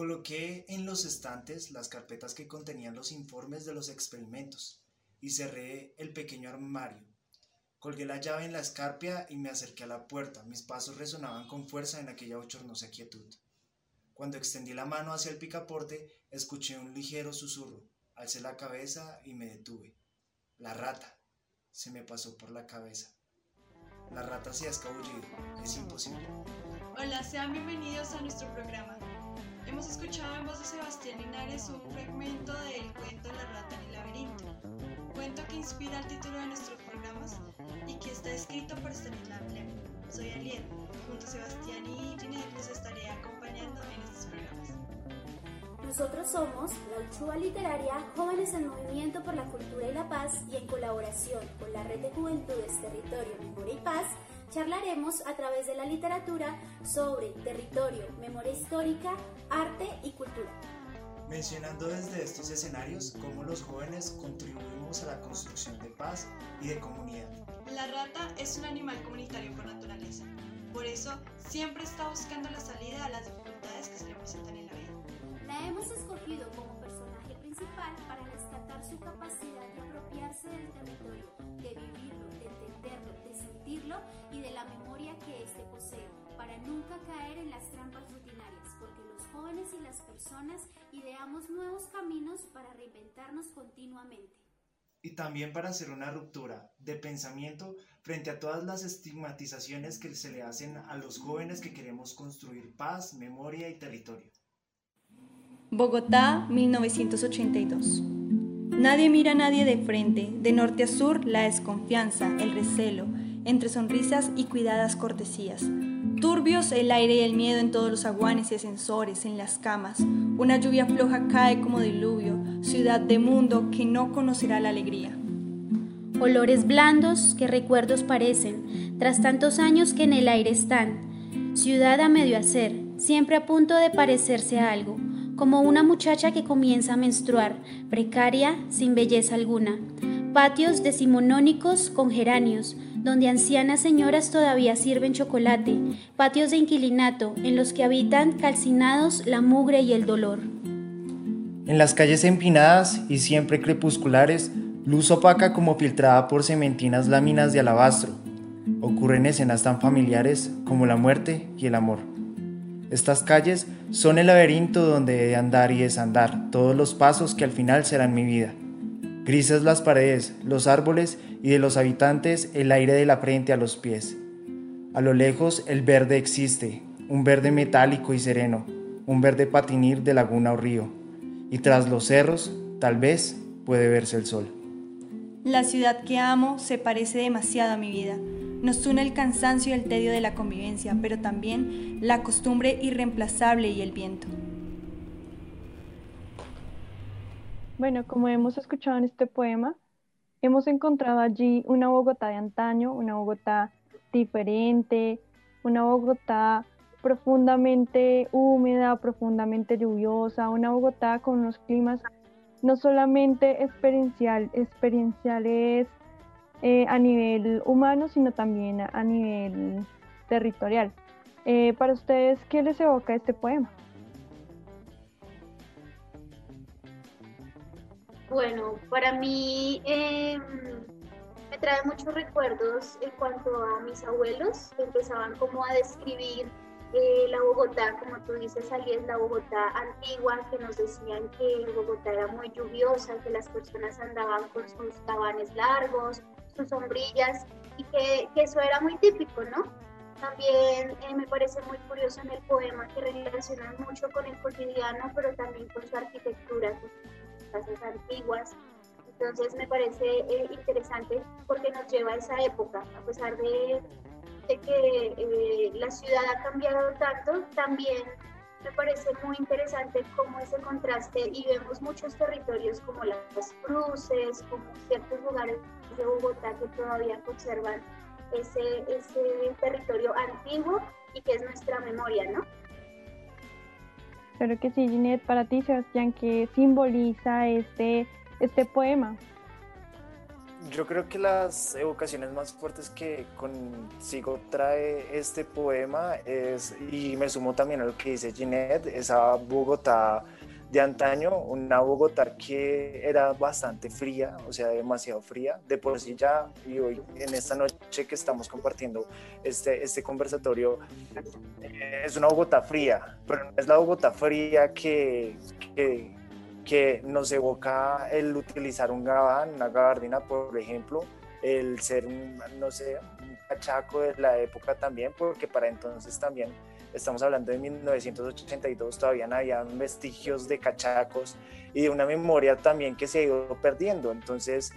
Coloqué en los estantes las carpetas que contenían los informes de los experimentos y cerré el pequeño armario. Colgué la llave en la escarpia y me acerqué a la puerta. Mis pasos resonaban con fuerza en aquella bochornosa quietud. Cuando extendí la mano hacia el picaporte, escuché un ligero susurro. Alcé la cabeza y me detuve. La rata. Se me pasó por la cabeza. La rata se ha escabullido. Es imposible. Hola, sean bienvenidos a nuestro programa. Hemos escuchado en voz de Sebastián Linares un fragmento del cuento La rata en el laberinto, cuento que inspira el título de nuestros programas y que está escrito por Stanislav Lem. Soy Alien, junto a Sebastián y Ginette los estaré acompañando en estos programas. Nosotros somos la Uchuva Literaria, jóvenes en movimiento por la cultura y la paz y en colaboración con la Red de Juventudes Territorio, Memoria y Paz, charlaremos a través de la literatura sobre territorio, memoria histórica, arte y cultura. Mencionando desde estos escenarios cómo los jóvenes contribuimos a la construcción de paz y de comunidad. La rata es un animal comunitario por naturaleza. Por eso, siempre está buscando la salida a las dificultades que se le presentan en la vida. La hemos escogido como personaje principal para destacar su capacidad de apropiarse del territorio, de vivirlo, de entenderlo, de sentirlo y de la memoria que éste posee, para nunca caer en las trampas rutinarias, porque los jóvenes y las personas ideamos nuevos caminos para reinventarnos continuamente. Y también para hacer una ruptura de pensamiento frente a todas las estigmatizaciones que se le hacen a los jóvenes que queremos construir paz, memoria y territorio. Bogotá, 1982. Nadie mira a nadie de frente, de norte a sur la desconfianza, el recelo, entre sonrisas y cuidadas cortesías. Turbios el aire y el miedo en todos los aguanes y ascensores, en las camas. Una lluvia floja cae como diluvio, ciudad de mundo que no conocerá la alegría. Olores blandos que recuerdos parecen, tras tantos años que en el aire están. Ciudad a medio hacer, siempre a punto de parecerse a algo como una muchacha que comienza a menstruar, precaria, sin belleza alguna. Patios decimonónicos con geranios, donde ancianas señoras todavía sirven chocolate, patios de inquilinato en los que habitan calcinados la mugre y el dolor. En las calles empinadas y siempre crepusculares, luz opaca como filtrada por cementinas láminas de alabastro, ocurren escenas tan familiares como la muerte y el amor. Estas calles son el laberinto donde he de andar y desandar todos los pasos que al final serán mi vida. Grises las paredes, los árboles y de los habitantes el aire de la frente a los pies. A lo lejos el verde existe, un verde metálico y sereno, un verde patinir de laguna o río. Y tras los cerros, tal vez, puede verse el sol. La ciudad que amo se parece demasiado a mi vida. Nos une el cansancio y el tedio de la convivencia, pero también la costumbre irreemplazable y el viento. Bueno, como hemos escuchado en este poema, hemos encontrado allí una Bogotá de antaño, una Bogotá diferente, una Bogotá profundamente húmeda, profundamente lluviosa, una Bogotá con unos climas no solamente experiencial, experienciales eh, a nivel humano, sino también a, nivel territorial. Eh, para ustedes, ¿qué les evoca este poema? Bueno, para mí em, me trae muchos recuerdos en cuanto a mis abuelos, que empezaban como a describir eh, la Bogotá, como tú dices, allí es la Bogotá antigua, que nos decían que Bogotá era muy lluviosa, que las personas andaban con sus tabanes largos, sus sombrillas, y que, eso era muy típico, ¿no? También eh, me parece muy curioso en el poema que relacionan mucho con el cotidiano, pero también con su arquitectura, casas antiguas. Entonces me parece eh, interesante porque nos lleva a esa época, a pesar de, que eh, la ciudad ha cambiado tanto, también me parece muy interesante cómo ese contraste y vemos muchos territorios como las cruces, como ciertos lugares de Bogotá que todavía conservan ese, ese territorio antiguo y que es nuestra memoria, ¿no? Claro que sí, Ginette, para ti, Sebastián, ¿qué simboliza este, este poema? yo creo que las evocaciones más fuertes que consigo trae este poema es, y me sumo también a lo que dice Ginette, esa Bogotá de antaño, una Bogotá que era bastante fría, o sea, demasiado fría, de por sí ya, y hoy en esta noche que estamos compartiendo este, este conversatorio, eh, es una Bogotá fría, pero es la Bogotá fría que, que, que nos evoca el utilizar un gabán, una gabardina, por ejemplo, el ser, no sé, un cachaco de la época también, porque para entonces también estamos hablando de 1982, todavía no había vestigios de cachacos y de una memoria también que se ha ido perdiendo. Entonces,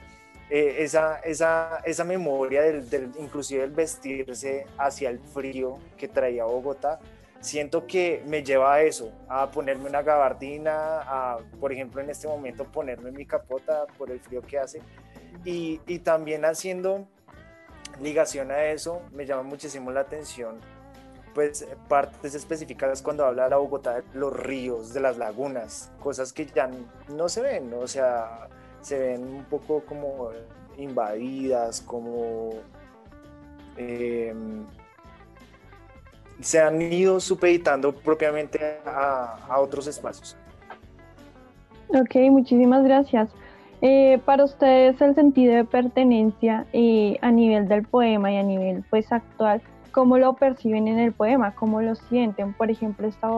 eh, esa, esa, esa, memoria del, del, inclusive el vestirse hacia el frío que traía Bogotá, siento que me lleva a eso, a ponerme una gabardina, a, por ejemplo, en este momento ponerme mi capota por el frío que hace. Y, y también haciendo ligación a eso, me llama muchísimo la atención pues partes específicas cuando habla la Bogotá de los ríos, de las lagunas, cosas que ya no se ven, o sea, se ven un poco como invadidas, como eh, se han ido supeditando propiamente a, a, otros espacios. Ok, muchísimas gracias. Eh, para ustedes el sentido de pertenencia eh, a nivel del poema y a nivel pues actual, ¿cómo lo perciben en el poema? ¿Cómo lo sienten? Por ejemplo, esta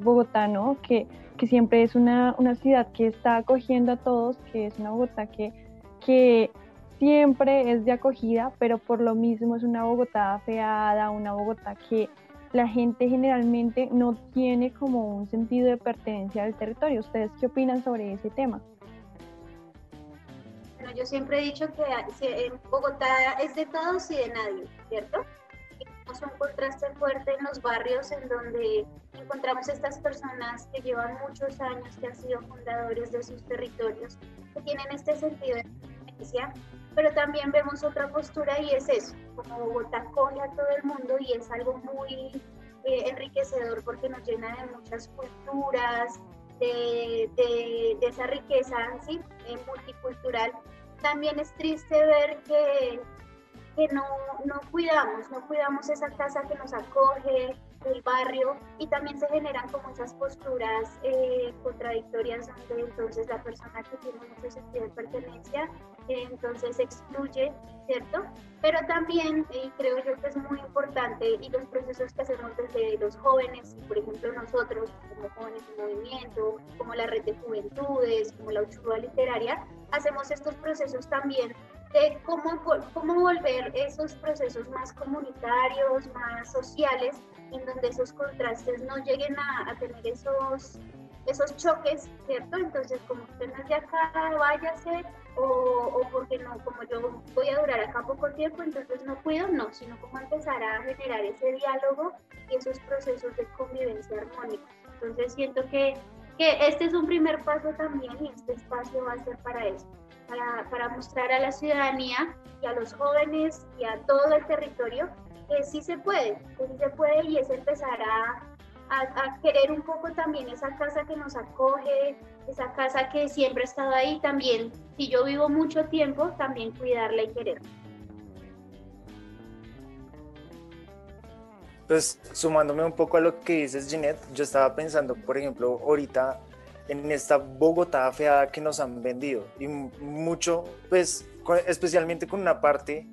Bogotá, ¿no? Que, que siempre es una, una, ciudad que está acogiendo a todos, que es una Bogotá que, que siempre es de acogida, pero por lo mismo es una Bogotá afeada, una Bogotá que la gente generalmente no tiene como un sentido de pertenencia al territorio. ¿Ustedes qué opinan sobre ese tema? Bueno, yo siempre he dicho que en Bogotá es de todos y de nadie, ¿cierto? Es un contraste fuerte en los barrios en donde encontramos estas personas que llevan muchos años, que han sido fundadores de sus territorios, que tienen este sentido de pertenencia pero también vemos otra postura y es eso, como Bogotá coge a todo el mundo y es algo muy eh, enriquecedor porque nos llena de muchas culturas, de, de, de esa riqueza ¿sí? Eh, multicultural. También es triste ver que, que no, no cuidamos, no cuidamos esa casa que nos acoge, el barrio y también se generan como esas posturas eh, contradictorias donde entonces la persona que tiene mucho sentido de pertenencia eh, entonces excluye, ¿cierto? Pero también eh, creo yo que es muy importante y los procesos que hacemos desde los jóvenes, por ejemplo nosotros como jóvenes en movimiento, como la red de juventudes, como la Uchurba literaria, hacemos estos procesos también de cómo, cómo volver esos procesos más comunitarios, más sociales, en donde esos contrastes no lleguen a, a tener esos, esos choques, ¿cierto? Entonces, como usted no es de acá, váyase, o, o, porque no, como yo voy a durar acá poco tiempo, entonces no cuido, no, sino como empezar a generar ese diálogo y esos procesos de convivencia armónica. Entonces, siento que, que este es un primer paso también y este espacio va a ser para eso. Para, para mostrar a la ciudadanía y a los jóvenes y a todo el territorio que sí se puede, que sí se puede y es empezar a, a, querer un poco también esa casa que nos acoge, esa casa que siempre ha estado ahí también. Si yo vivo mucho tiempo, también cuidarla y quererla. Pues sumándome un poco a lo que dices, Ginette, yo estaba pensando, por ejemplo, ahorita en esta Bogotá feada que nos han vendido y mucho, pues especialmente con una parte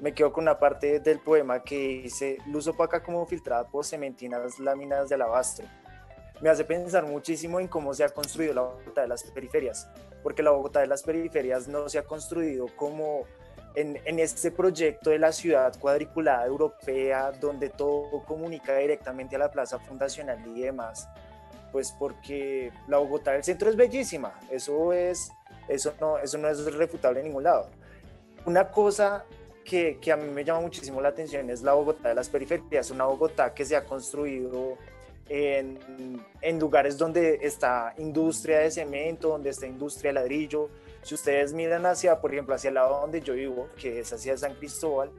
me quedo con una parte del poema que dice luz opaca como filtrada por cementinas láminas de alabastro. Me hace pensar muchísimo en cómo se ha construido la Bogotá de las periferias, porque la Bogotá de las periferias no se ha construido como en, en este proyecto de la ciudad cuadriculada europea, donde todo comunica directamente a la plaza fundacional y demás, pues porque la Bogotá del centro es bellísima, eso, es, eso, no, eso no es refutable en ningún lado. Una cosa que, que, a mí me llama muchísimo la atención es la Bogotá de las periferias, una Bogotá que se ha construido en, en, lugares donde está industria de cemento, donde está industria de ladrillo. Si ustedes miran hacia, por ejemplo, hacia el lado donde yo vivo, que es hacia San Cristóbal,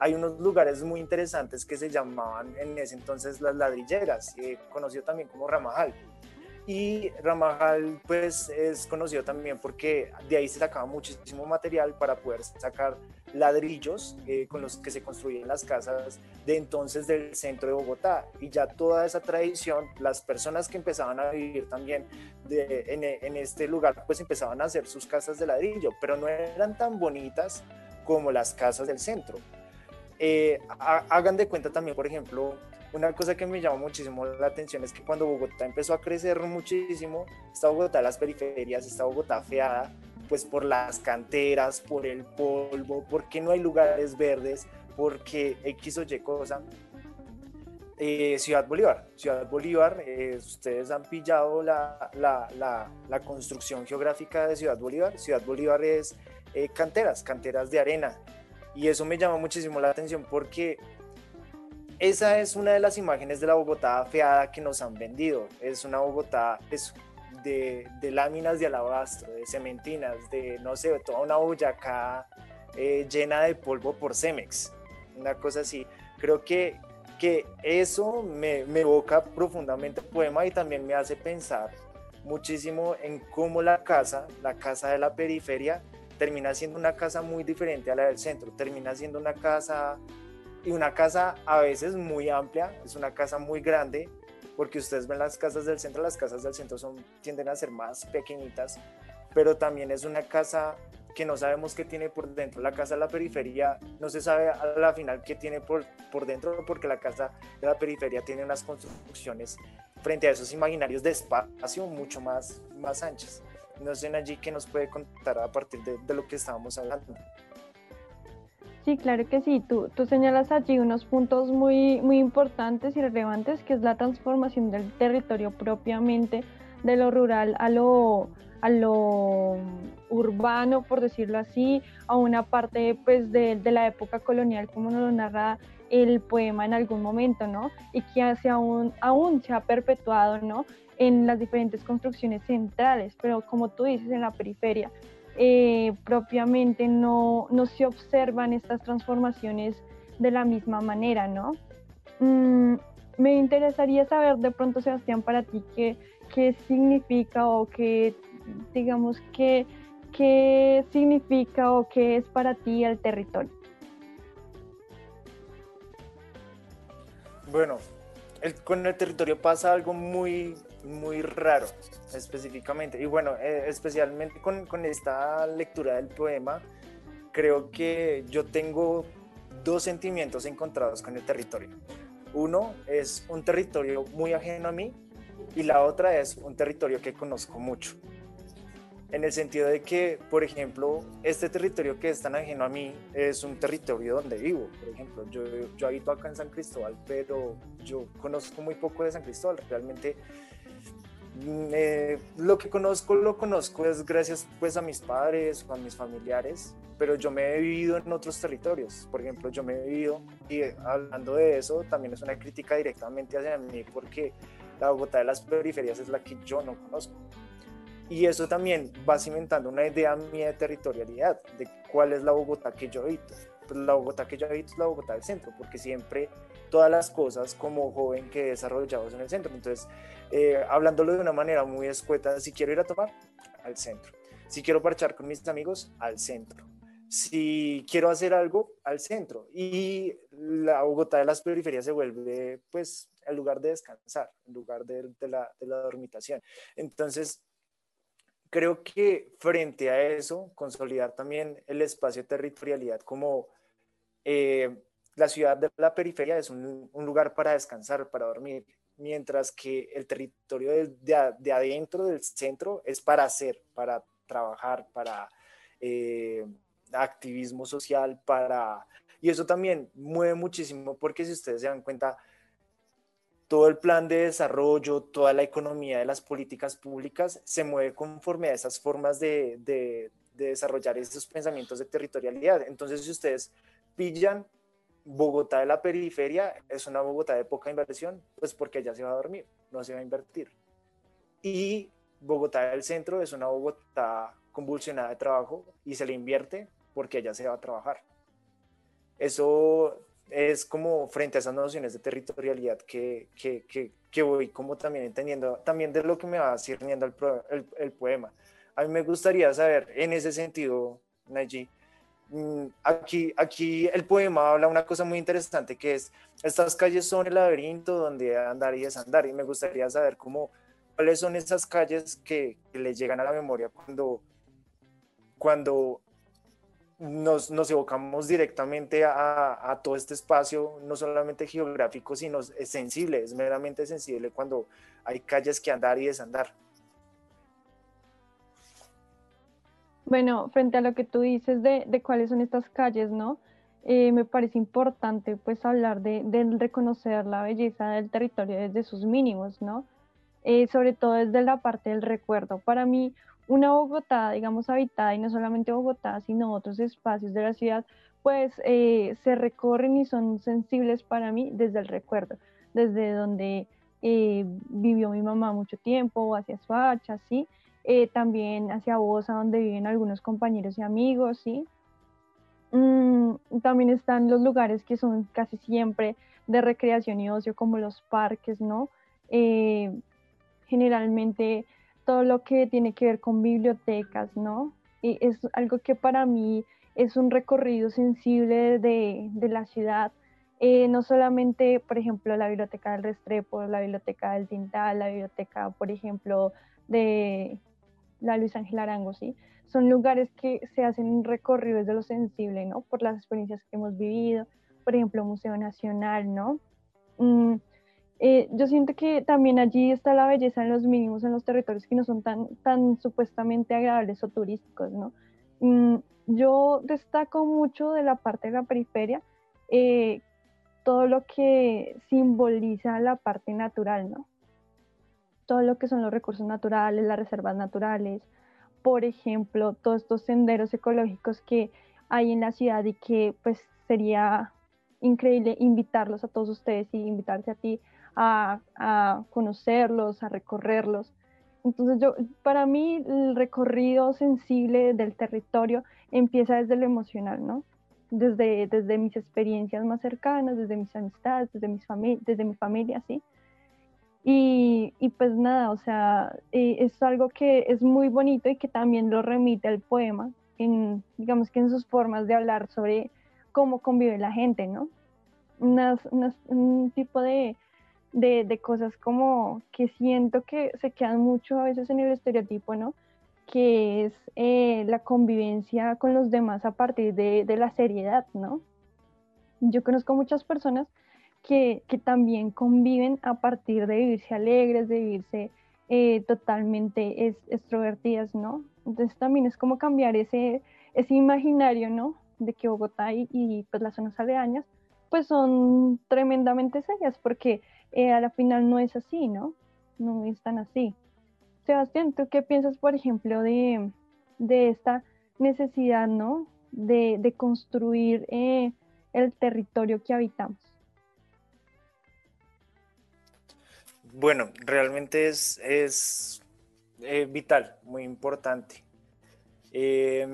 hay unos lugares muy interesantes que se llamaban en ese entonces las ladrilleras, eh, conocido también como Ramajal. Y Ramajal pues es conocido también porque de ahí se sacaba muchísimo material para poder sacar ladrillos eh, con los que se construían las casas de entonces del centro de Bogotá. Y ya toda esa tradición, las personas que empezaban a vivir también de, en, en, este lugar, pues empezaban a hacer sus casas de ladrillo, pero no eran tan bonitas como las casas del centro. Eh, hagan de cuenta también, por ejemplo, una cosa que me llamó muchísimo la atención es que cuando Bogotá empezó a crecer muchísimo, esta Bogotá, las periferias, esta Bogotá feada, pues por las canteras, por el polvo, porque no hay lugares verdes, porque X o Y cosa. Eh, Ciudad Bolívar, Ciudad Bolívar, eh, ustedes han pillado la, la, la, la, construcción geográfica de Ciudad Bolívar. Ciudad Bolívar es eh, canteras, canteras de arena. Y eso me llama muchísimo la atención porque esa es una de las imágenes de la Bogotá feada que nos han vendido. Es una Bogotá de, láminas de alabastro, de cementinas, de, no sé, toda una Boyacá eh, llena de polvo por Cemex, una cosa así. Creo que, que eso me, me evoca profundamente el poema y también me hace pensar muchísimo en cómo la casa, la casa de la periferia, termina siendo una casa muy diferente a la del centro, termina siendo una casa y una casa a veces muy amplia, es una casa muy grande, porque ustedes ven las casas del centro, las casas del centro son, tienden a ser más pequeñitas, pero también es una casa que no sabemos qué tiene por dentro. La casa de la periferia no se sabe a la final qué tiene por, por dentro, porque la casa de la periferia tiene unas construcciones frente a esos imaginarios de espacio mucho más, más anchas. No sé, allí qué nos puede contar a partir de, de lo que estábamos hablando. Sí, claro que sí. Tú, tú señalas allí unos puntos muy, muy importantes y relevantes, que es la transformación del territorio propiamente de lo rural a lo, a lo urbano, por decirlo así, a una parte pues, de, de la época colonial, como nos lo narra el poema en algún momento, ¿no? Y que hace aún, aún se ha perpetuado, ¿no? En las diferentes construcciones centrales, pero como tú dices, en la periferia. Eh, propiamente no, no, se observan estas transformaciones de la misma manera, ¿no? Mm, me interesaría saber de pronto, Sebastián, para ti qué, qué significa o qué, digamos, qué, qué significa o qué es para ti el territorio. Bueno, con el territorio pasa algo muy, muy raro específicamente. Y bueno, eh, especialmente con, con, esta lectura del poema, creo que yo tengo dos sentimientos encontrados con el territorio. Uno es un territorio muy ajeno a mí y la otra es un territorio que conozco mucho. En el sentido de que, por ejemplo, este territorio que es tan ajeno a mí es un territorio donde vivo. Por ejemplo, yo, yo habito acá en San Cristóbal, pero yo conozco muy poco de San Cristóbal. Realmente lo que conozco, lo conozco es gracias pues a mis padres o a mis familiares, pero yo me he vivido en otros territorios. Por ejemplo, yo me he vivido, y hablando de eso, también es una crítica directamente hacia mí, porque la Bogotá de las periferias es la que yo no conozco. Y eso también va cimentando una idea mía de territorialidad, de cuál es la Bogotá que yo habito. Pues la Bogotá que yo habito es la Bogotá del centro, porque siempre todas las cosas como joven que he desarrollado en el centro. Entonces, eh, hablándolo de una manera muy escueta, si quiero ir a tomar, al centro. Si quiero parchar con mis amigos, al centro. Si quiero hacer algo, al centro. Y la Bogotá de las periferias se vuelve, pues, el lugar de descansar, el lugar de, la, de la dormitación. Entonces, creo que frente a eso, consolidar también el espacio de territorialidad como eh, la ciudad de la periferia es un, lugar para descansar, para dormir, mientras que el territorio de, de, adentro del centro es para hacer, para trabajar, para eh, activismo social, para... Y eso también mueve muchísimo porque si ustedes se dan cuenta, todo el plan de desarrollo, toda la economía de las políticas públicas se mueve conforme a esas formas de, de, de desarrollar esos pensamientos de territorialidad. Entonces, si ustedes pillan Bogotá de la periferia es una Bogotá de poca inversión, pues porque ya se va a dormir, no se va a invertir. Y Bogotá del centro es una Bogotá convulsionada de trabajo y se le invierte porque ya se va a trabajar. Eso es como frente a esas nociones de territorialidad que, que, que voy como también entendiendo, también de lo que me va sirviendo el, el, poema. A mí me gustaría saber, en ese sentido, Naji, mm, aquí, aquí el poema habla una cosa muy interesante que es, estas calles son el laberinto donde andar y desandar, y me gustaría saber cómo, cuáles son esas calles que, que le llegan a la memoria cuando, cuando nos, nos evocamos directamente a, a, todo este espacio, no solamente geográfico, sino es sensible, es meramente sensible cuando hay calles que andar y desandar. Bueno, frente a lo que tú dices de, cuáles son estas calles, ¿no? Eh, me parece importante pues hablar de, reconocer la belleza del territorio desde sus mínimos, ¿no? Eh, sobre todo desde la parte del recuerdo. Para mí, una Bogotá, digamos, habitada, y no solamente Bogotá, sino otros espacios de la ciudad, pues eh, se recorren y son sensibles para mí desde el recuerdo, desde donde eh, vivió mi mamá mucho tiempo, hacia Suacha, ¿sí? Eh, también hacia Bosa, donde viven algunos compañeros y amigos, ¿sí? Mm, también están los lugares que son casi siempre de recreación y ocio, como los parques, ¿no? generalmente todo lo que tiene que ver con bibliotecas, ¿no? Y es algo que para mí es un recorrido sensible de, de la ciudad, eh, no solamente, por ejemplo, la biblioteca del Restrepo, la biblioteca del Tintal, la biblioteca, por ejemplo, de la Luis Ángel Arango, ¿sí? Son lugares que se hacen un recorrido desde lo sensible, ¿no? Por las experiencias que hemos vivido, por ejemplo, Museo Nacional, ¿no? Mm, eh, yo siento que también allí está la belleza en los mínimos, en los territorios que no son tan, tan supuestamente agradables o turísticos, ¿no? Mm, yo destaco mucho de la parte de la periferia eh, todo lo que simboliza la parte natural, ¿no? Todo lo que son los recursos naturales, las reservas naturales, por ejemplo, todos estos senderos ecológicos que hay en la ciudad y que pues sería increíble invitarlos a todos ustedes y invitarse a ti a, conocerlos, a recorrerlos. Entonces yo, para mí el recorrido sensible del territorio empieza desde lo emocional, ¿no? Desde, desde mis experiencias más cercanas, desde mis amistades, desde, mis desde mi familia, ¿sí? Y, y, pues nada, o sea, eh, es algo que es muy bonito y que también lo remite al poema, en, digamos que en sus formas de hablar sobre cómo convive la gente, ¿no? Unas, unas, un tipo de, de, de, cosas como que siento que se quedan mucho a veces en el estereotipo, ¿no? Que es eh, la convivencia con los demás a partir de, de, la seriedad, ¿no? Yo conozco muchas personas que, también conviven a partir de vivirse alegres, de vivirse eh, totalmente extrovertidas, ¿no? Entonces también es como cambiar ese, ese imaginario, ¿no? De que Bogotá y, pues las zonas aledañas pues son tremendamente serias porque eh, a la final no es así, ¿no? No es tan así. Sebastián, ¿tú qué piensas, por ejemplo, de, esta necesidad, ¿no? De, de construir eh, el territorio que habitamos. Bueno, realmente es, es eh, vital, muy importante. Eh,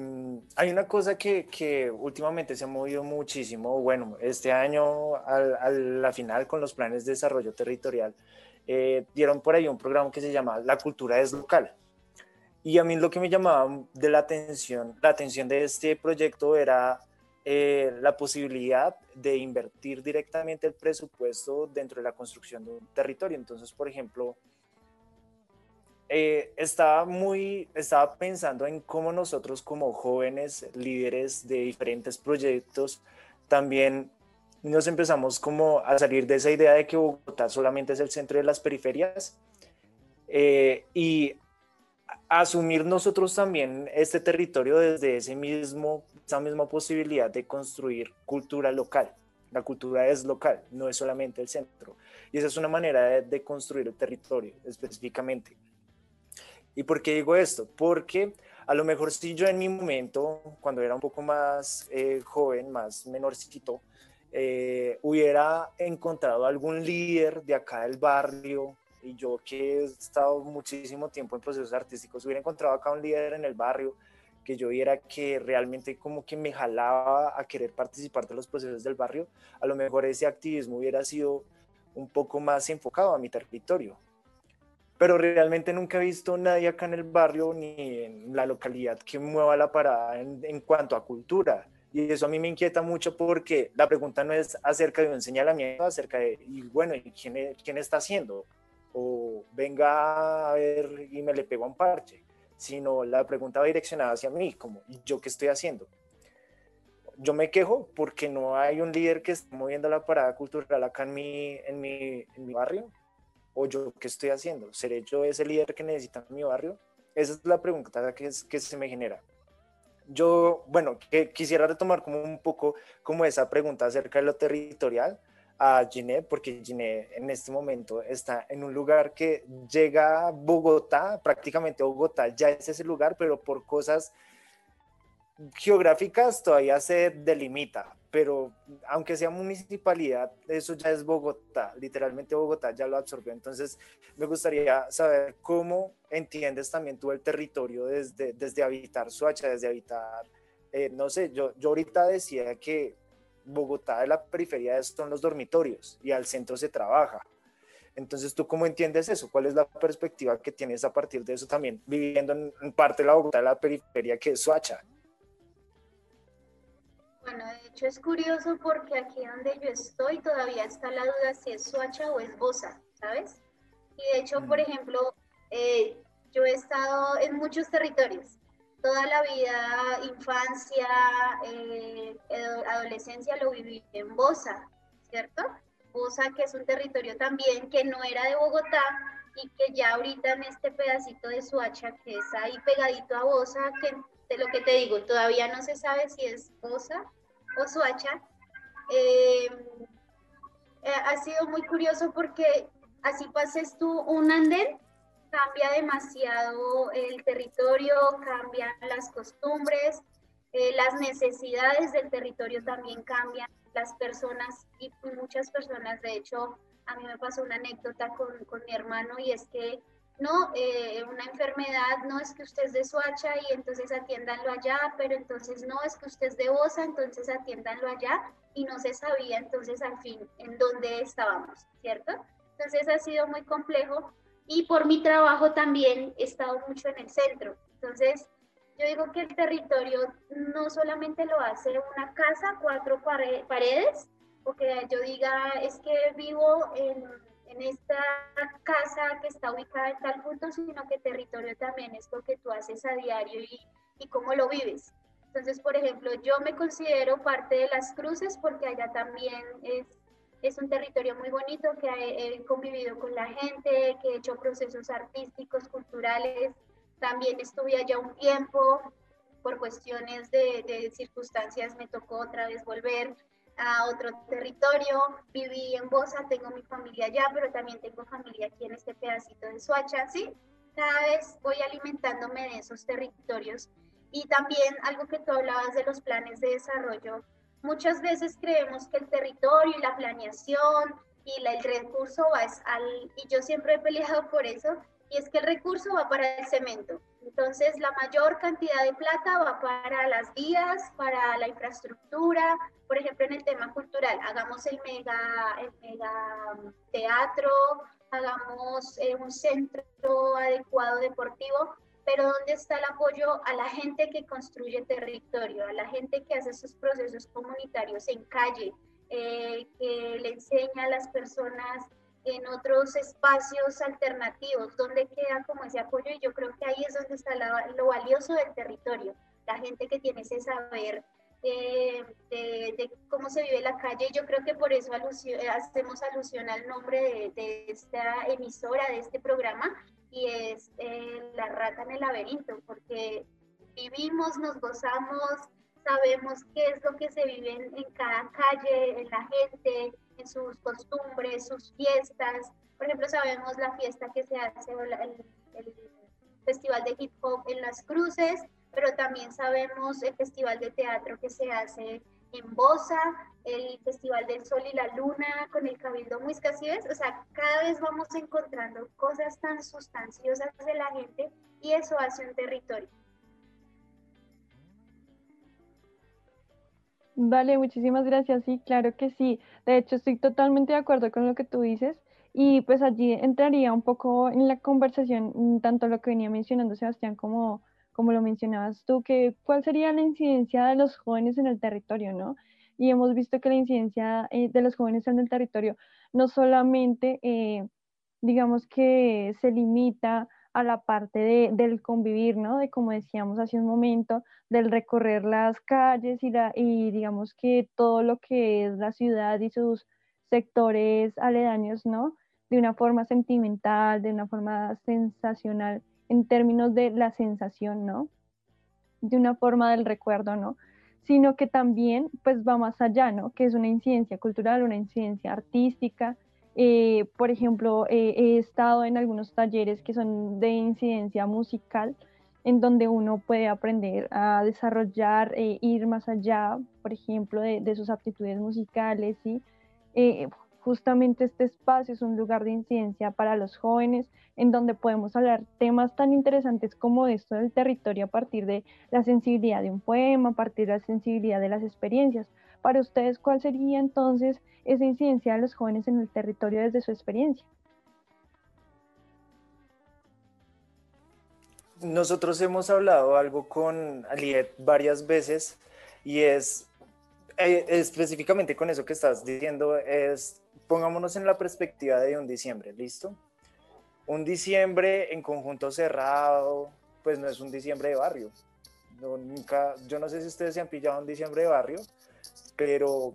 hay una cosa que, que, últimamente se ha movido muchísimo, bueno, este año a la final con los planes de desarrollo territorial, eh, dieron por ahí un programa que se llama La cultura es local. Y a mí lo que me llamaba de la atención, la atención de este proyecto era eh, la posibilidad de invertir directamente el presupuesto dentro de la construcción de un territorio. Entonces, por ejemplo, eh, estaba muy, estaba pensando en cómo nosotros como jóvenes líderes de diferentes proyectos también nos empezamos como a salir de esa idea de que Bogotá solamente es el centro de las periferias eh, y asumir nosotros también este territorio desde ese mismo, esa misma posibilidad de construir cultura local. La cultura es local, no es solamente el centro. Y esa es una manera de, construir el territorio específicamente. ¿Y por qué digo esto? Porque a lo mejor si yo en mi momento, cuando era un poco más eh, joven, más menorcito, eh, hubiera encontrado algún líder de acá del barrio, y yo que he estado muchísimo tiempo en procesos artísticos, hubiera encontrado acá un líder en el barrio que yo viera que realmente como que me jalaba a querer participar de los procesos del barrio, a lo mejor ese activismo hubiera sido un poco más enfocado a mi territorio. Pero realmente nunca he visto nadie acá en el barrio ni en la localidad que mueva la parada en, cuanto a cultura. Y eso a mí me inquieta mucho porque la pregunta no es acerca de un señalamiento, acerca de, y bueno, ¿quién, quién está haciendo? Venga a ver y me le pego un parche, sino la pregunta va direccionada hacia mí, como, ¿y yo qué estoy haciendo? yo me quejo porque no hay un líder que esté moviendo la parada cultural acá en mi, en mi, barrio. ¿O yo qué estoy haciendo? ¿Seré yo ese líder que necesita mi barrio? Esa es la pregunta que, que se me genera. Yo, bueno, que quisiera retomar como un poco como esa pregunta acerca de lo territorial a Ginette, porque Ginette en este momento está en un lugar que llega a Bogotá, prácticamente Bogotá ya es ese lugar, pero por cosas geográficas todavía se delimita, pero aunque sea municipalidad, eso ya es Bogotá, literalmente Bogotá ya lo absorbió. Entonces, me gustaría saber cómo entiendes también tú el territorio desde, desde habitar Suacha, desde habitar, eh, no sé, yo, yo ahorita decía que Bogotá de la periferia son los dormitorios y al centro se trabaja. Entonces, ¿tú cómo entiendes eso? ¿Cuál es la perspectiva que tienes a partir de eso también, viviendo en, parte de la Bogotá de la periferia que es Suacha? Bueno, de hecho es curioso porque aquí donde yo estoy todavía está la duda si es Suacha o es Bosa, ¿sabes? Y de hecho, por mm. ejemplo, eh, yo he estado en muchos territorios. Toda la vida, infancia, eh, adolescencia lo viví en Bosa, ¿cierto? Bosa, que es un territorio también que no era de Bogotá y que ya ahorita en este pedacito de Suacha, que es ahí pegadito a Bosa, que de lo que te digo, todavía no se sabe si es Bosa o Suacha. Eh, eh, ha sido muy curioso porque así pases tú un andén, cambia demasiado el territorio, cambian las costumbres, eh, las necesidades del territorio también cambian, las personas y muchas personas, de hecho, a mí me pasó una anécdota con, con mi hermano y es que no, eh, una enfermedad, no es que usted es de Suacha y entonces atiéndanlo allá, pero entonces no es que usted es de Bosa, entonces atiéndanlo allá y no se sabía entonces al fin en dónde estábamos, ¿cierto? Entonces ha sido muy complejo y por mi trabajo también he estado mucho en el centro. Entonces yo digo que el territorio no solamente lo hace una casa, cuatro paredes, o que yo diga es que vivo en en esta casa que está ubicada en tal punto, sino que territorio también es lo que tú haces a diario y, y cómo lo vives. Entonces, por ejemplo, yo me considero parte de las cruces porque allá también es, es un territorio muy bonito, que he, convivido con la gente, que he hecho procesos artísticos, culturales. También estuve allá un tiempo, por cuestiones de, de circunstancias me tocó otra vez volver a otro territorio, viví en Bosa, tengo mi familia allá, pero también tengo familia aquí en este pedacito de Suacha, ¿sí? Cada vez voy alimentándome de esos territorios. Y también algo que tú hablabas de los planes de desarrollo, muchas veces creemos que el territorio y la planeación y el recurso va al, y yo siempre he peleado por eso, y es que el recurso va para el cemento. Entonces, la mayor cantidad de plata va para las vías, para la infraestructura, por ejemplo, en el tema cultural, hagamos el mega, el mega teatro, hagamos eh, un centro adecuado deportivo, pero ¿dónde está el apoyo a la gente que construye territorio, a la gente que hace esos procesos comunitarios en calle, eh, que le enseña a las personas en otros espacios alternativos, donde queda como ese apoyo y yo creo que ahí es donde está lo valioso del territorio, la gente que tiene ese saber eh, de, cómo se vive la calle. Yo creo que por eso hacemos alusión al nombre de, esta emisora, de este programa, y es eh, La Rata en el Laberinto, porque vivimos, nos gozamos, sabemos qué es lo que se vive en cada calle, en la gente, en sus costumbres, sus fiestas. Por ejemplo, sabemos la fiesta que se hace, el, el festival de hip hop en las cruces, pero también sabemos el festival de teatro que se hace en Bosa, el Festival del Sol y la Luna con el Cabildo Muisca, ¿sí ves? O sea, cada vez vamos encontrando cosas tan sustanciosas de la gente y eso hace un territorio. Vale, muchísimas gracias. Sí, claro que sí. De hecho, estoy totalmente de acuerdo con lo que tú dices. Y pues allí entraría un poco en la conversación, tanto lo que venía mencionando Sebastián como, como lo mencionabas tú, que cuál sería la incidencia de los jóvenes en el territorio, ¿no? Y hemos visto que la incidencia eh, de los jóvenes en el territorio no solamente, eh, digamos que se limita a la parte de, del convivir, ¿no? De como decíamos hace un momento, del recorrer las calles y, y digamos que todo lo que es la ciudad y sus sectores aledaños, ¿no? De una forma sentimental, de una forma sensacional, en términos de la sensación, ¿no? De una forma del recuerdo, ¿no? Sino que también, pues va más allá, ¿no? Que es una incidencia cultural, una incidencia artística, eh, por ejemplo, eh, he estado en algunos talleres que son de incidencia musical, en donde uno puede aprender a desarrollar, e ir más allá, por ejemplo, de, sus aptitudes musicales. y justamente este espacio es un lugar de incidencia para los jóvenes, en donde podemos hablar temas tan interesantes como esto del territorio a partir de la sensibilidad de un poema, a partir de la sensibilidad de las experiencias. Para ustedes, ¿cuál sería entonces esa incidencia de los jóvenes en el territorio desde su experiencia? Nosotros hemos hablado algo con Aliet varias veces y es eh, específicamente con eso que estás diciendo, es pongámonos en la perspectiva de un diciembre, ¿listo? Un diciembre en conjunto cerrado, pues no es un diciembre de barrio. nunca, yo no sé si ustedes se han pillado un diciembre de barrio, pero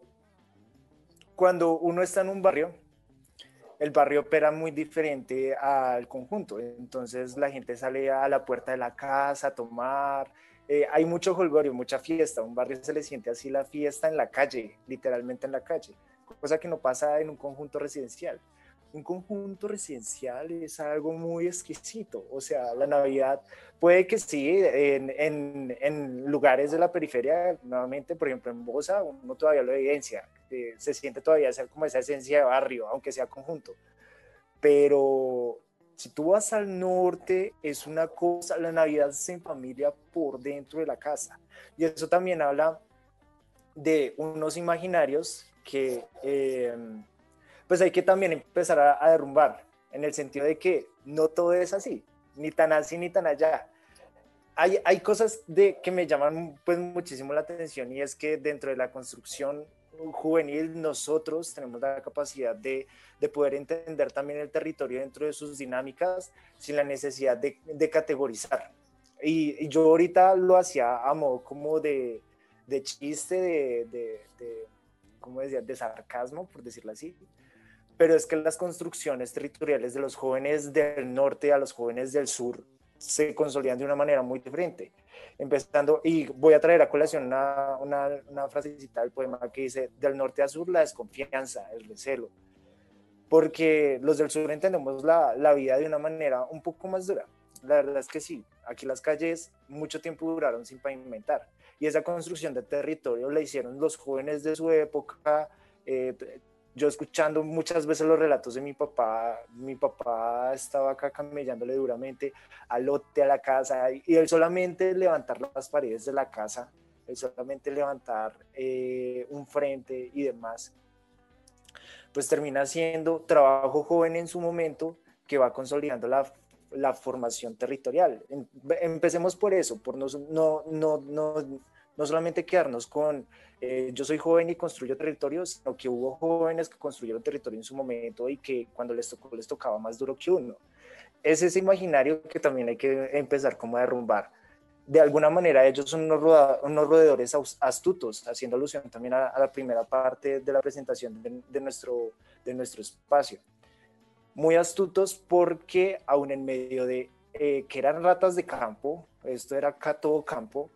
cuando uno está en un barrio, el barrio opera muy diferente al conjunto. Entonces la gente sale a la puerta de la casa a tomar. Eh, hay mucho jolgorio, mucha fiesta. Un barrio se le siente así la fiesta en la calle, literalmente en la calle, cosa que no pasa en un conjunto residencial un conjunto residencial es algo muy exquisito. O sea, la Navidad puede que sí, en, en, en lugares de la periferia, nuevamente, por ejemplo, en Bosa, uno todavía lo evidencia, eh, se siente todavía ser como esa esencia de barrio, aunque sea conjunto. Pero si tú vas al norte, es una cosa, la Navidad es en familia por dentro de la casa. Y eso también habla de unos imaginarios que... Eh, pues hay que también empezar a, derrumbar, en el sentido de que no todo es así, ni tan así ni tan allá. Hay, hay cosas de, que me llaman pues muchísimo la atención y es que dentro de la construcción juvenil nosotros tenemos la capacidad de, de, poder entender también el territorio dentro de sus dinámicas sin la necesidad de, categorizar. Y, yo ahorita lo hacía a modo como de chiste, de, ¿cómo decía? De sarcasmo, por decirlo así pero es que las construcciones territoriales de los jóvenes del norte a los jóvenes del sur se consolidan de una manera muy diferente. Empezando, y voy a traer a colación una, una, una frasecita del poema que dice, del norte a sur la desconfianza, el recelo, porque los del sur entendemos la, la vida de una manera un poco más dura. La verdad es que sí, aquí las calles mucho tiempo duraron sin pavimentar y esa construcción de territorio la hicieron los jóvenes de su época, eh, yo escuchando muchas veces los relatos de mi papá, mi papá estaba acá camellándole duramente al lote, a la casa, y él solamente levantar las paredes de la casa, él solamente levantar eh, un frente y demás, pues termina siendo trabajo joven en su momento que va consolidando la, la formación territorial. Em, empecemos por eso, por no, no, no, no solamente quedarnos con eh, yo soy joven y construyo territorios, sino que hubo jóvenes que construyeron territorio en su momento y que cuando les tocó les tocaba más duro que uno. Es ese imaginario que también hay que empezar como a derrumbar. De alguna manera ellos son unos, unos roedores astutos, haciendo alusión también a, la primera parte de la presentación de, nuestro, de nuestro espacio. Muy astutos porque aún en medio de eh, que eran ratas de campo, esto era acá todo campo,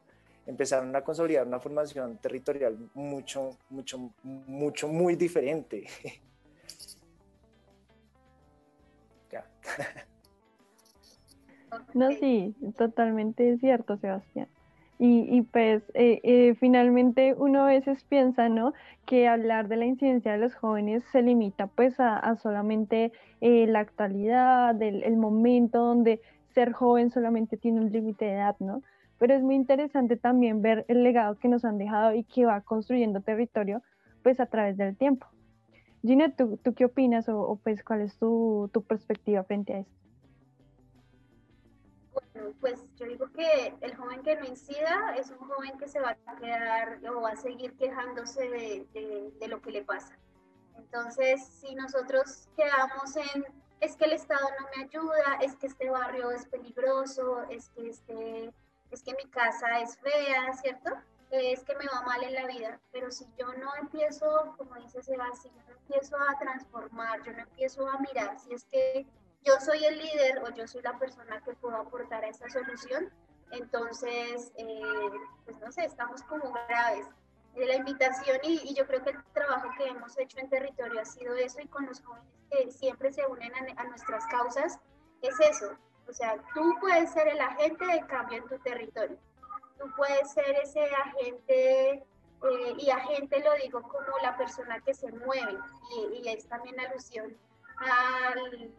empezaron a consolidar una formación territorial mucho, mucho, mucho, muy diferente. No, sí, totalmente cierto, Sebastián. Y, pues eh, eh, finalmente uno a veces piensa, ¿no? Que hablar de la incidencia de los jóvenes se limita pues a, solamente eh, la actualidad, el, momento donde ser joven solamente tiene un límite de edad, ¿no? pero es muy interesante también ver el legado que nos han dejado y que va construyendo territorio pues a través del tiempo. Gina, ¿tú, qué opinas o, pues cuál es tu, tu perspectiva frente a esto? Pues yo digo que el joven que no incida es un joven que se va a quedar o va a seguir quejándose de, lo que le pasa. Entonces, si nosotros quedamos en, es que el Estado no me ayuda, es que este barrio es peligroso, es que, este, es que mi casa es fea, ¿cierto? Es que me va mal en la vida. Pero si yo no empiezo, como dice Sebastián, yo no empiezo a transformar, yo no empiezo a mirar si es que yo soy el líder o yo soy la persona que puedo aportar a esa solución, entonces, eh, pues no sé, estamos como graves de la invitación y, yo creo que el trabajo que hemos hecho en territorio ha sido eso y con los jóvenes que siempre se unen a, nuestras causas es eso. O sea, tú puedes ser el agente de cambio en tu territorio. Tú puedes ser ese agente, eh, y agente lo digo como la persona que se mueve, y, y es también alusión al,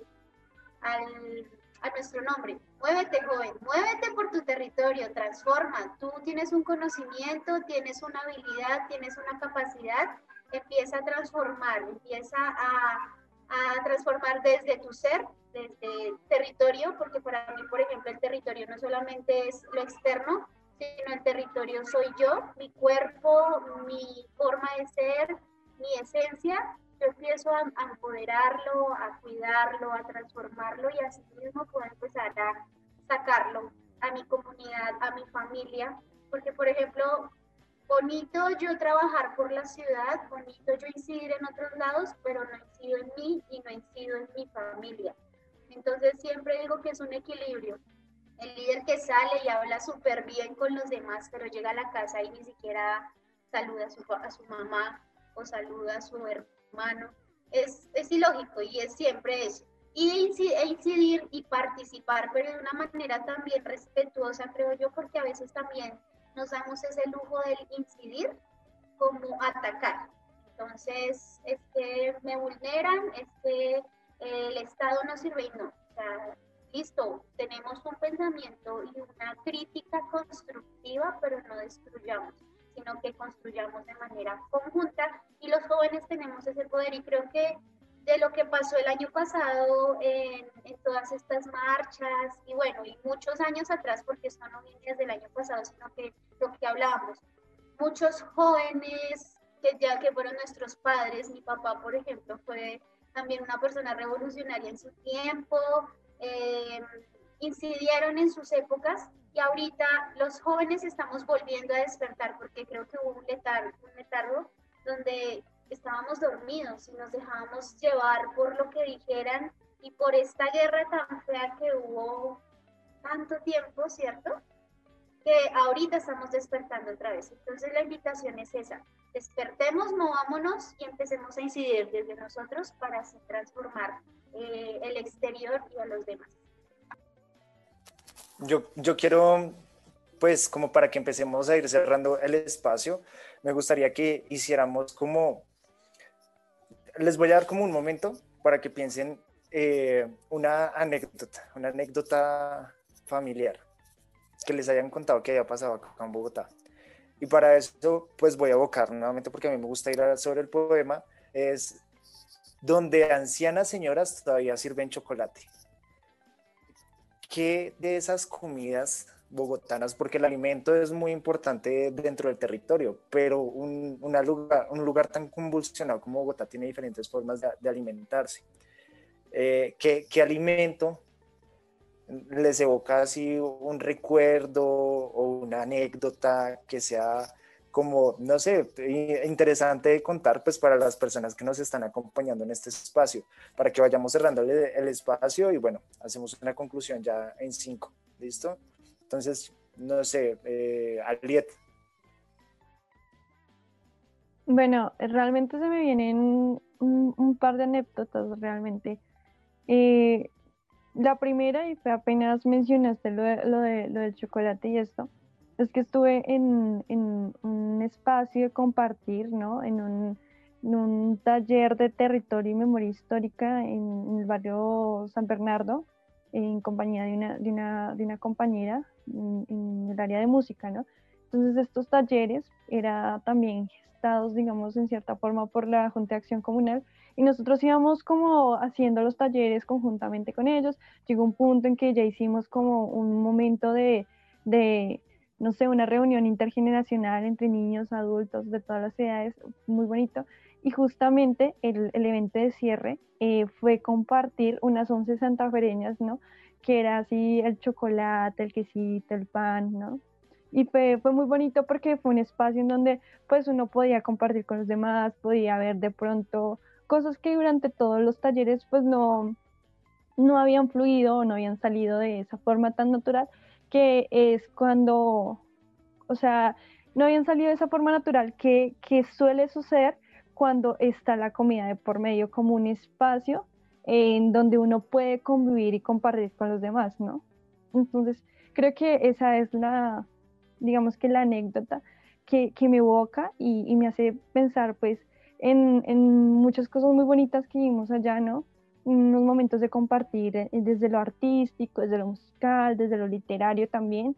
al a nuestro nombre. Muévete, joven, muévete por tu territorio, transforma. Tú tienes un conocimiento, tienes una habilidad, tienes una capacidad. Empieza a transformar, empieza a, a transformar desde tu ser, desde territorio, porque para mí, por ejemplo, el territorio no solamente es lo externo, sino el territorio soy yo, mi cuerpo, mi forma de ser, mi esencia, yo empiezo a, empoderarlo, a cuidarlo, a transformarlo y así mismo puedo empezar a sacarlo a mi comunidad, a mi familia, porque por ejemplo, bonito yo trabajar por la ciudad, bonito yo incidir en otros lados, pero no incido en mí y no incido en mi familia. Entonces siempre digo que es un equilibrio. El líder que sale y habla súper bien con los demás, pero llega a la casa y ni siquiera saluda a su, a su mamá o saluda a su hermano humano, es, es ilógico y es siempre eso. Y e incidir y participar, pero de una manera también respetuosa, creo yo, porque a veces también nos damos ese lujo de incidir como atacar. Entonces, es que me vulneran, es que el Estado no sirve y no. O sea, listo, tenemos un pensamiento y una crítica constructiva, pero no destruyamos sino que construyamos de manera conjunta. Y los jóvenes tenemos ese poder. Y creo que de lo que pasó el año pasado en, en, todas estas marchas y bueno, y muchos años atrás, porque esto no viene desde el año pasado, sino que lo que hablábamos, muchos jóvenes que ya que fueron nuestros padres, mi papá, por ejemplo, fue también una persona revolucionaria en su tiempo, eh, incidieron en sus épocas y ahorita los jóvenes estamos volviendo a despertar porque creo que hubo un letargo, un letargo donde estábamos dormidos y nos dejábamos llevar por lo que dijeran y por esta guerra tan fea que hubo tanto tiempo, ¿cierto? Que ahorita estamos despertando otra vez. Entonces la invitación es esa. Despertemos, movámonos y empecemos a incidir desde nosotros para así transformar eh, el exterior y a los demás. Yo, yo quiero, pues como para que empecemos a ir cerrando el espacio, me gustaría que hiciéramos como, les voy a dar como un momento para que piensen eh, una anécdota, una anécdota familiar que les hayan contado que haya pasado acá en Bogotá. Y para eso, pues voy a evocar nuevamente, porque a mí me gusta ir sobre el poema, es donde ancianas señoras todavía sirven chocolate. ¿Qué de esas comidas bogotanas, porque el alimento es muy importante dentro del territorio, pero un, lugar, tan convulsionado como Bogotá tiene diferentes formas de, alimentarse. Eh, ¿qué, ¿qué, alimento les evoca así un recuerdo o una anécdota que sea como, no sé, interesante de contar pues para las personas que nos están acompañando en este espacio, para que vayamos cerrando el, espacio y bueno, hacemos una conclusión ya en cinco, ¿listo? Entonces, no sé, eh, Aliet. Bueno, realmente se me vienen un, par de anécdotas realmente. Eh, la primera, y fue apenas mencionaste lo, lo, de, lo del chocolate y esto, es que estuve en, un espacio de compartir, ¿no? En un, taller de territorio y memoria histórica en, el barrio San Bernardo, en compañía de una, de una, de una compañera en, el área de música, ¿no? Entonces estos talleres eran también gestados, digamos, en cierta forma por la Junta de Acción Comunal y nosotros íbamos como haciendo los talleres conjuntamente con ellos. Llegó un punto en que ya hicimos como un momento de, de no sé, una reunión intergeneracional entre niños, adultos de todas las edades, muy bonito. Y justamente el, el evento de cierre eh, fue compartir unas once santafereñas, ¿no? Que era así el chocolate, el quesito, el pan, ¿no? Y fue, fue, muy bonito porque fue un espacio en donde pues uno podía compartir con los demás, podía ver de pronto cosas que durante todos los talleres pues no, no habían fluido o no habían salido de esa forma tan natural que es cuando, o sea, no habían salido de esa forma natural que, que suele suceder cuando está la comida de por medio como un espacio en donde uno puede convivir y compartir con los demás, ¿no? Entonces, creo que esa es la, digamos que la anécdota que, que me evoca y, y, me hace pensar, pues, en, en, muchas cosas muy bonitas que vimos allá, ¿no? Unos momentos de compartir eh, desde lo artístico, desde lo musical, desde lo literario también.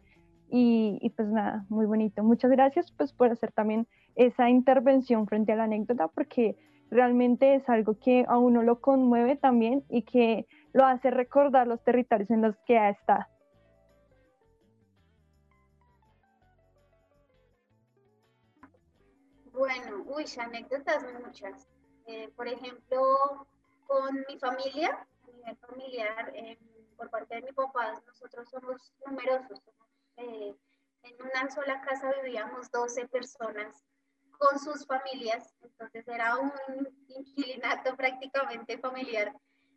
Y, pues nada, muy bonito. Muchas gracias pues por hacer también esa intervención frente a la anécdota porque realmente es algo que a uno lo conmueve también y que lo hace recordar los territorios en los que ha estado. Bueno, uy, anécdotas muchas. Eh, por ejemplo, con mi familia, a nivel familiar, eh, por parte de mi papá, nosotros somos numerosos. Eh, en una sola casa vivíamos 12 personas con sus familias, entonces era un inquilinato prácticamente familiar.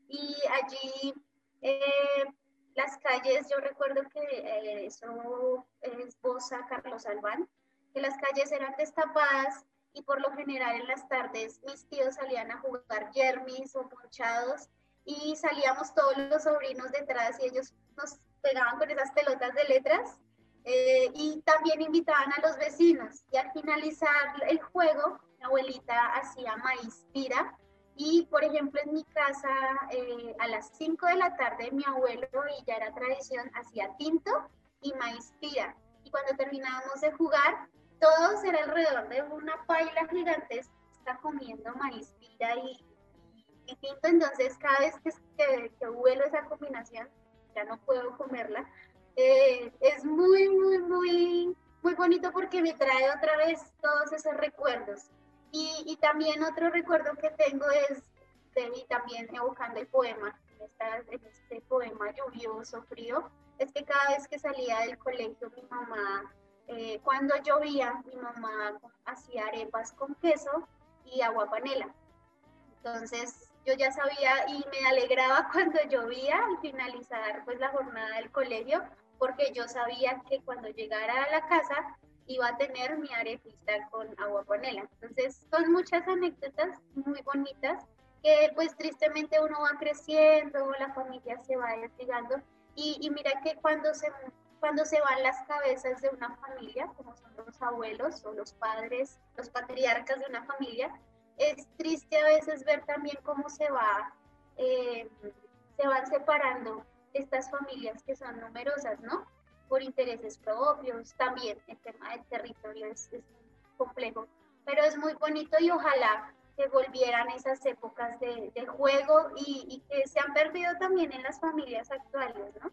Y allí eh, las calles, yo recuerdo que eh, eso es Bosa, Carlos Albán, que las calles eran destapadas y por lo general en las tardes mis tíos salían a jugar yermis o ponchados y salíamos todos los sobrinos detrás y ellos nos pegaban con esas pelotas de letras eh, y también invitaban a los vecinos. Y al finalizar el juego, mi abuelita hacía maíz pira. Y, por ejemplo, en mi casa, eh, a las 5 de la tarde, mi abuelo, y ya era tradición, hacía tinto y maíz pira. Y cuando terminábamos de jugar, todos era alrededor de una paila gigantesca comiendo maíz y, y, tinto. Entonces, cada vez que, que, que huelo esa combinación, ya no puedo comerla, eh, es muy, muy, muy, muy bonito porque me trae otra vez todos esos recuerdos. Y, y también otro recuerdo que tengo es de mí también evocando el poema, en, este poema lluvioso, frío, es que cada vez que salía del colegio mi mamá, eh, cuando llovía, mi mamá hacía arepas con queso y agua panela. Entonces yo ya sabía y me alegraba cuando llovía al finalizar pues la jornada del colegio porque yo sabía que cuando llegara a la casa iba a tener mi arepita con agua panela. Entonces, son muchas anécdotas muy bonitas que pues tristemente uno va creciendo, la familia se va desligando y, y mira que cuando se, cuando se van las cabezas de una familia, como son los abuelos o los padres, los patriarcas de una familia, es triste a veces ver también cómo se va, eh, se van separando estas familias que son numerosas, ¿no? Por intereses propios, también el tema del territorio es, complejo, pero es muy bonito y ojalá que volvieran esas épocas de, juego y, que se han perdido también en las familias actuales, ¿no?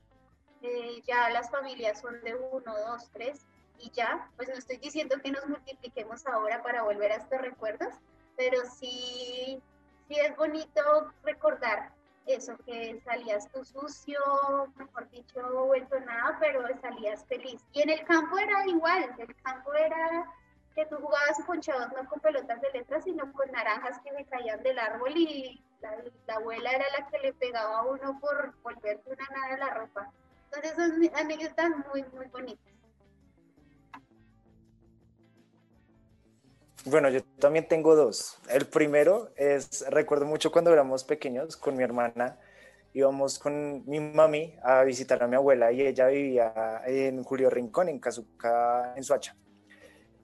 Eh, ya las familias son de uno, dos, tres y ya, pues no estoy diciendo que nos multipliquemos ahora para volver a estos recuerdos, pero sí, sí es bonito recordar eso, que salías tú sucio, mejor dicho, vuelto nada, pero salías feliz. Y en el campo era igual, el campo era que tú jugabas ponchados no con pelotas de letras, sino con naranjas que me caían del árbol y la, abuela era la que le pegaba a uno por volverte una nada de la ropa. Entonces son anécdotas muy, muy bonitas. Bueno, yo también tengo dos. El primero es, recuerdo mucho cuando éramos pequeños con mi hermana, íbamos con mi mami a visitar a mi abuela y ella vivía en Julio Rincón, en Cazuca, en Suacha.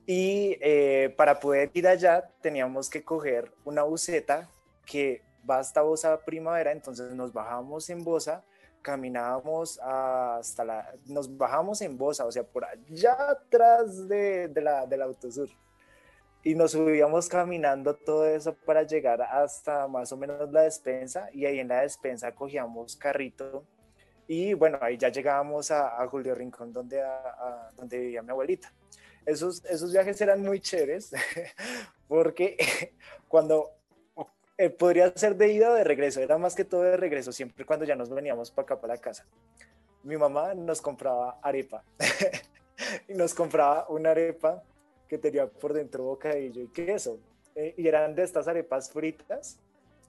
Y eh, para poder ir allá teníamos que coger una buseta que va hasta Bosa Primavera, entonces nos bajábamos en Bosa, caminábamos hasta la, nos bajamos en Bosa, o sea, por allá atrás de, de la, del Autosur. Y nos subíamos caminando todo eso para llegar hasta más o menos la despensa y ahí en la despensa cogíamos carrito y bueno, ahí ya llegábamos a, Julio Rincón donde, a, donde vivía mi abuelita. Esos, esos viajes eran muy chéveres porque cuando eh, podría ser de ida o de regreso, era más que todo de regreso, siempre cuando ya nos veníamos para acá, para la casa. Mi mamá nos compraba arepa y nos compraba una arepa que tenía por dentro bocadillo y queso. Eh, y eran de estas arepas fritas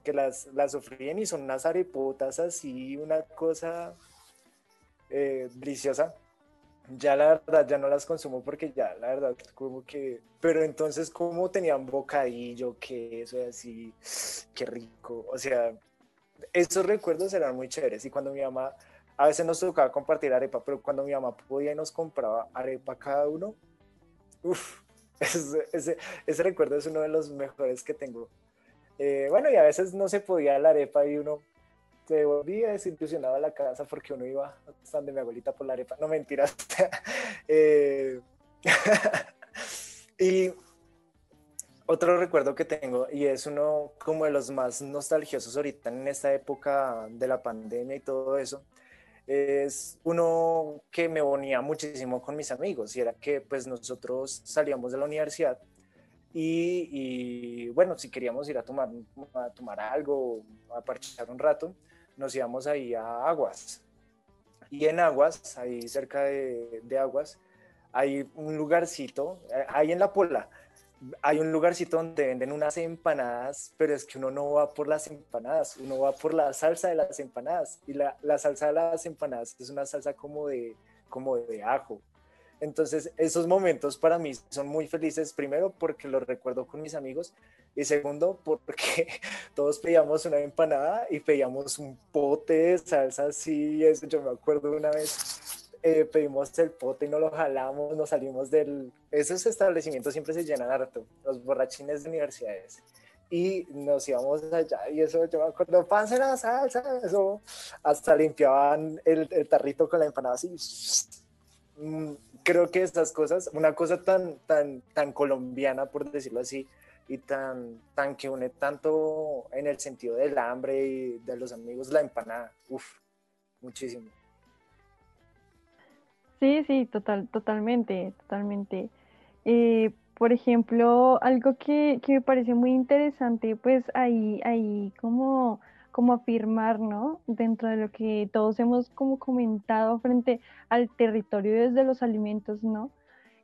que las, las sofríen y son unas arepotas así, una cosa eh, deliciosa ya la verdad ya no las consumo porque ya la verdad como que pero entonces como tenían bocadillo queso y así qué rico. O sea esos recuerdos eran muy chéveres. Y cuando mi mamá a veces nos tocaba compartir arepa pero cuando mi mamá podía y nos compraba arepa cada uno uff ese, ese, ese, recuerdo es uno de los mejores que tengo. Eh, bueno y a veces no se podía la arepa y uno se volvía desilusionado a la casa porque uno iba donde mi abuelita por la arepa. No mentiras. eh, y otro recuerdo que tengo, y es uno como de los más nostalgiosos ahorita en esta época de la pandemia y todo eso, es uno que me bonía muchísimo con mis amigos, y era que pues nosotros salíamos de la universidad y, y, bueno, si queríamos ir a tomar, a tomar algo, a parchar un rato, nos íbamos ahí a Aguas. Y en Aguas, ahí cerca de, de Aguas, hay un lugarcito, eh, ahí en La Pola, hay un lugarcito donde venden unas empanadas, pero es que uno no va por las empanadas, uno va por la salsa de las empanadas. Y la, la salsa de las empanadas es una salsa como de, como de ajo. Entonces, esos momentos para mí son muy felices, primero porque los recuerdo con mis amigos y segundo porque todos pedíamos una empanada y pedíamos un pote de salsa así, eso yo me acuerdo una vez, eh, pedimos el pote y no lo jalamos, nos salimos del... Esos establecimientos siempre se llenan harto, los borrachines de universidades y nos íbamos allá y eso yo me acuerdo, pase la salsa, eso, hasta limpiaban el, el tarrito con la empanada así mm, creo que estas cosas, una cosa tan, tan, tan colombiana, por decirlo así, y tan, tan que une tanto en el sentido del hambre y de los amigos, la empanada, uff, muchísimo. Sí, sí, total, totalmente, totalmente. Eh, por ejemplo, algo que, que, me parece muy interesante, pues ahí, ahí como como afirmar, ¿no? Dentro de lo que todos hemos como comentado frente al territorio desde los alimentos, ¿no?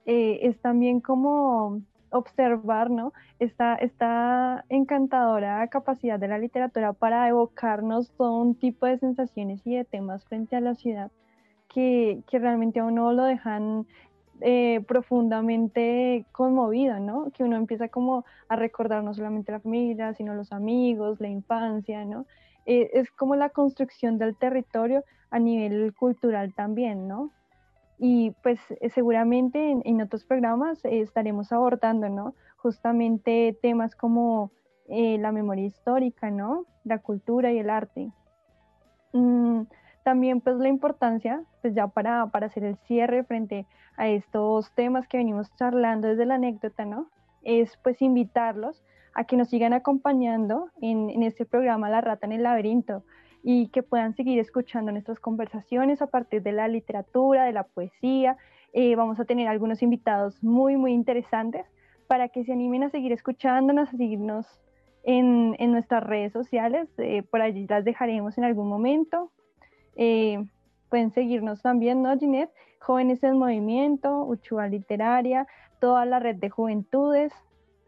Eh, es también como observar, ¿no? Esta, encantadora capacidad de la literatura para evocarnos todo un tipo de sensaciones y de temas frente a la ciudad que, que realmente a uno lo dejan eh, profundamente conmovido, ¿no? Que uno empieza como a recordar no solamente la familia, sino los amigos, la infancia, ¿no? Eh, es como la construcción del territorio a nivel cultural también, ¿no? Y pues eh, seguramente en, otros programas estaremos abordando, ¿no? Justamente temas como la memoria histórica, ¿no? La cultura y el arte. Mm, también pues la importancia, pues ya para, para hacer el cierre frente a estos temas que venimos charlando desde la anécdota, ¿no? Es pues invitarlos a que nos sigan acompañando en, en este programa La Rata en el Laberinto y que puedan seguir escuchando nuestras conversaciones a partir de la literatura, de la poesía. Eh, vamos a tener algunos invitados muy, muy interesantes para que se animen a seguir escuchándonos, a seguirnos en, en nuestras redes sociales. Eh, por allí las dejaremos en algún momento. Eh, pueden seguirnos también, ¿no, Ginette? Jóvenes en Movimiento, Uchua Literaria, toda la red de juventudes.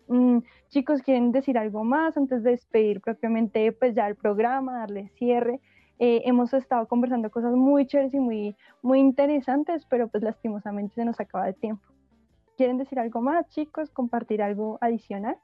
Mm, chicos, ¿quieren decir algo más antes de despedir propiamente pues ya el programa, darle cierre? Eh, hemos estado conversando cosas muy chéveres y muy, muy interesantes, pero pues lastimosamente se nos acaba el tiempo. ¿Quieren decir algo más, chicos? ¿Compartir algo adicional?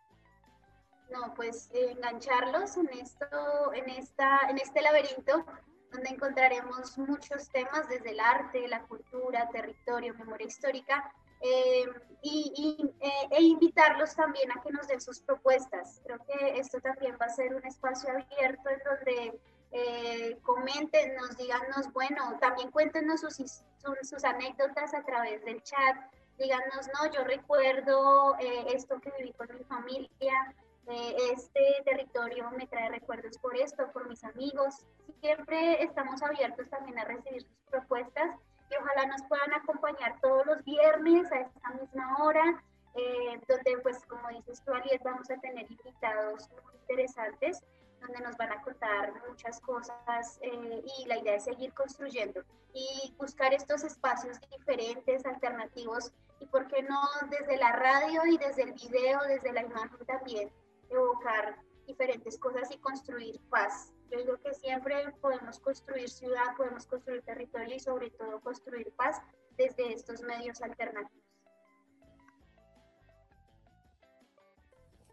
No, pues eh, engancharlos en esto, en esta, en este laberinto donde encontraremos muchos temas desde el arte, la cultura, territorio, memoria histórica, eh, y, eh, e invitarlos también a que nos den sus propuestas. Creo que esto también va a ser un espacio abierto en donde eh, coméntenos, díganos, bueno, también cuéntenos sus, sus, anécdotas a través del chat, díganos, no, yo recuerdo eh, esto que viví con mi familia, eh, este territorio me trae recuerdos por esto, por mis amigos. Siempre estamos abiertos también a recibir sus propuestas y ojalá nos puedan acompañar todos los viernes a esta misma hora, eh, donde pues como dices tú, Aliet, vamos a tener invitados muy interesantes donde nos van a contar muchas cosas eh, y la idea es seguir construyendo y buscar estos espacios diferentes, alternativos y por qué no desde la radio y desde el video, desde la imagen también, evocar diferentes cosas y construir paz. Yo digo que siempre podemos construir ciudad, podemos construir territorio y sobre todo construir paz desde estos medios alternativos.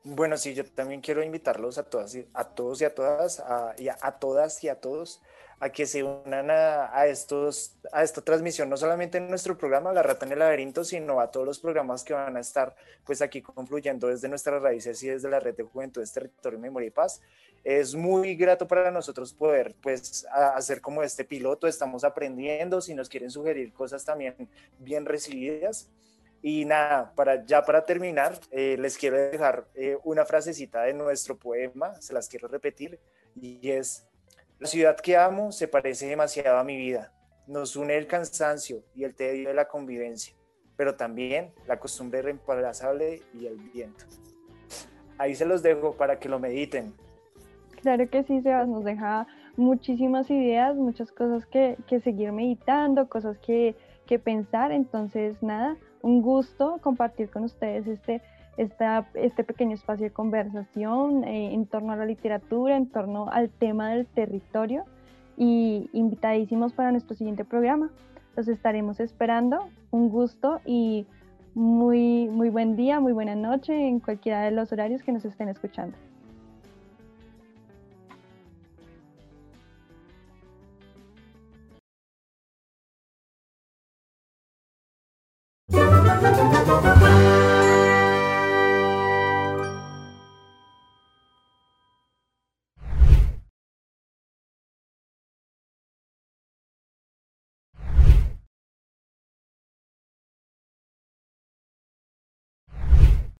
Bueno, sí, yo también quiero invitarlos a todas a todos y a todas, a, y a, todas y a todos a que se unan a, estos, a esta transmisión, no solamente en nuestro programa La Rata en el Laberinto, sino a todos los programas que van a estar pues aquí confluyendo desde nuestras raíces y desde la red de Juventudes Territorio, Memoria y Paz. Es muy grato para nosotros poder pues hacer como este piloto, estamos aprendiendo, si nos quieren sugerir cosas también bien recibidas. Y nada, para, ya para terminar, eh, les quiero dejar eh, una frasecita de nuestro poema, se las quiero repetir, y es, la ciudad que amo se parece demasiado a mi vida, nos une el cansancio y el tedio de la convivencia, pero también la costumbre reemplazable y el viento. Ahí se los dejo para que lo mediten. Claro que sí, Sebas, nos deja muchísimas ideas, muchas cosas que, que seguir meditando, cosas que, que pensar, entonces nada, un gusto compartir con ustedes este, este pequeño espacio de conversación eh, en torno a la literatura, en torno al tema del territorio y invitadísimos para nuestro siguiente programa. Los estaremos esperando. Un gusto y muy, muy buen día, muy buena noche en cualquiera de los horarios que nos estén escuchando.